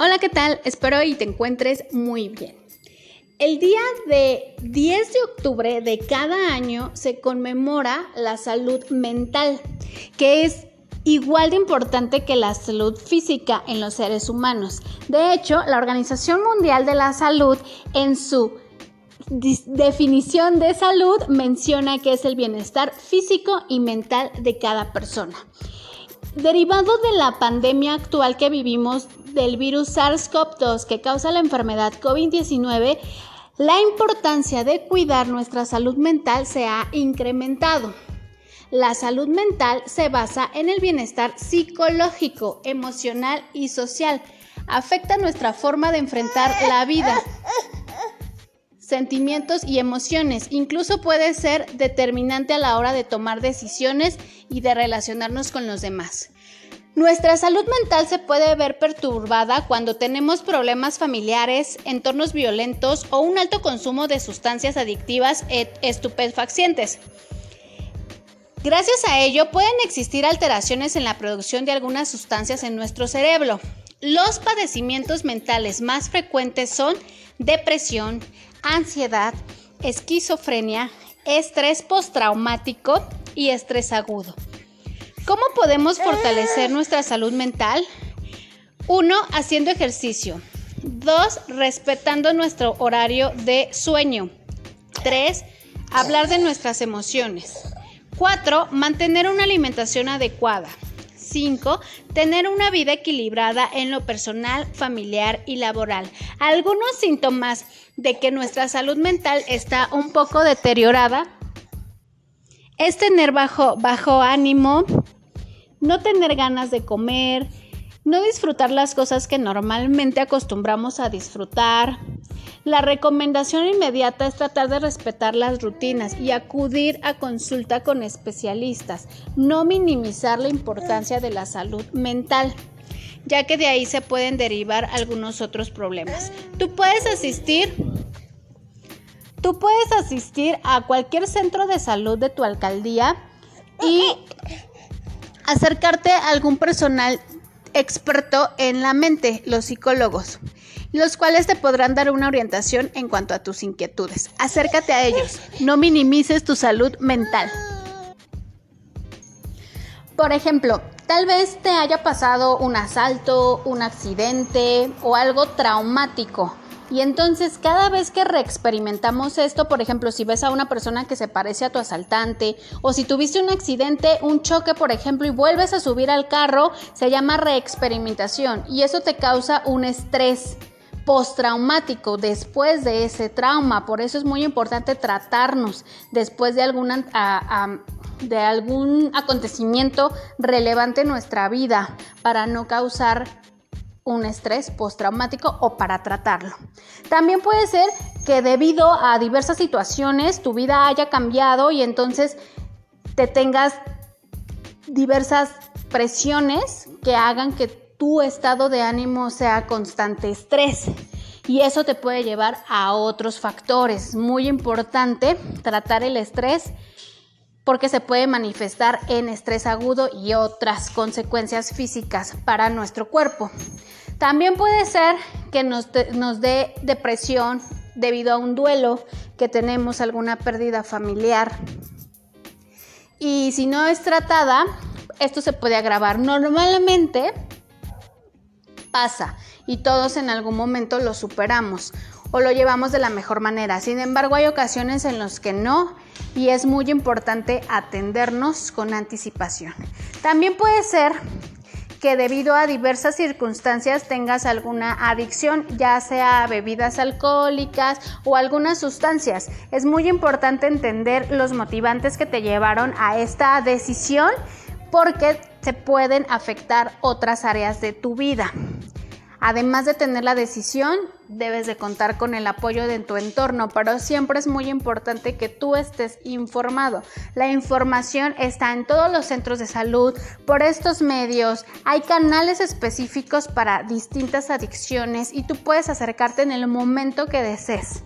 Hola, ¿qué tal? Espero y te encuentres muy bien. El día de 10 de octubre de cada año se conmemora la salud mental, que es igual de importante que la salud física en los seres humanos. De hecho, la Organización Mundial de la Salud en su definición de salud menciona que es el bienestar físico y mental de cada persona. Derivado de la pandemia actual que vivimos del virus SARS-CoV-2 que causa la enfermedad COVID-19, la importancia de cuidar nuestra salud mental se ha incrementado. La salud mental se basa en el bienestar psicológico, emocional y social. Afecta nuestra forma de enfrentar la vida, sentimientos y emociones. Incluso puede ser determinante a la hora de tomar decisiones y de relacionarnos con los demás. Nuestra salud mental se puede ver perturbada cuando tenemos problemas familiares, entornos violentos o un alto consumo de sustancias adictivas e estupefacientes. Gracias a ello pueden existir alteraciones en la producción de algunas sustancias en nuestro cerebro. Los padecimientos mentales más frecuentes son depresión, ansiedad, esquizofrenia, estrés postraumático y estrés agudo. ¿Cómo podemos fortalecer nuestra salud mental? Uno, haciendo ejercicio. Dos, respetando nuestro horario de sueño. Tres, hablar de nuestras emociones. Cuatro, mantener una alimentación adecuada. 5. Tener una vida equilibrada en lo personal, familiar y laboral. Algunos síntomas de que nuestra salud mental está un poco deteriorada es tener bajo, bajo ánimo, no tener ganas de comer, no disfrutar las cosas que normalmente acostumbramos a disfrutar, la recomendación inmediata es tratar de respetar las rutinas y acudir a consulta con especialistas, no minimizar la importancia de la salud mental ya que de ahí se pueden derivar algunos otros problemas. Tú puedes asistir Tú puedes asistir a cualquier centro de salud de tu alcaldía y acercarte a algún personal experto en la mente, los psicólogos los cuales te podrán dar una orientación en cuanto a tus inquietudes. Acércate a ellos, no minimices tu salud mental. Por ejemplo, tal vez te haya pasado un asalto, un accidente o algo traumático. Y entonces cada vez que reexperimentamos esto, por ejemplo, si ves a una persona que se parece a tu asaltante o si tuviste un accidente, un choque, por ejemplo, y vuelves a subir al carro, se llama reexperimentación y eso te causa un estrés postraumático después de ese trauma. Por eso es muy importante tratarnos después de, de algún acontecimiento relevante en nuestra vida para no causar un estrés postraumático o para tratarlo. También puede ser que debido a diversas situaciones tu vida haya cambiado y entonces te tengas diversas presiones que hagan que tu estado de ánimo sea constante estrés. Y eso te puede llevar a otros factores. Muy importante tratar el estrés porque se puede manifestar en estrés agudo y otras consecuencias físicas para nuestro cuerpo. También puede ser que nos, nos dé depresión debido a un duelo, que tenemos alguna pérdida familiar. Y si no es tratada, esto se puede agravar. Normalmente pasa y todos en algún momento lo superamos o lo llevamos de la mejor manera. Sin embargo, hay ocasiones en las que no y es muy importante atendernos con anticipación. También puede ser que debido a diversas circunstancias tengas alguna adicción, ya sea bebidas alcohólicas o algunas sustancias. Es muy importante entender los motivantes que te llevaron a esta decisión porque se pueden afectar otras áreas de tu vida. Además de tener la decisión, debes de contar con el apoyo de tu entorno, pero siempre es muy importante que tú estés informado. La información está en todos los centros de salud, por estos medios, hay canales específicos para distintas adicciones y tú puedes acercarte en el momento que desees.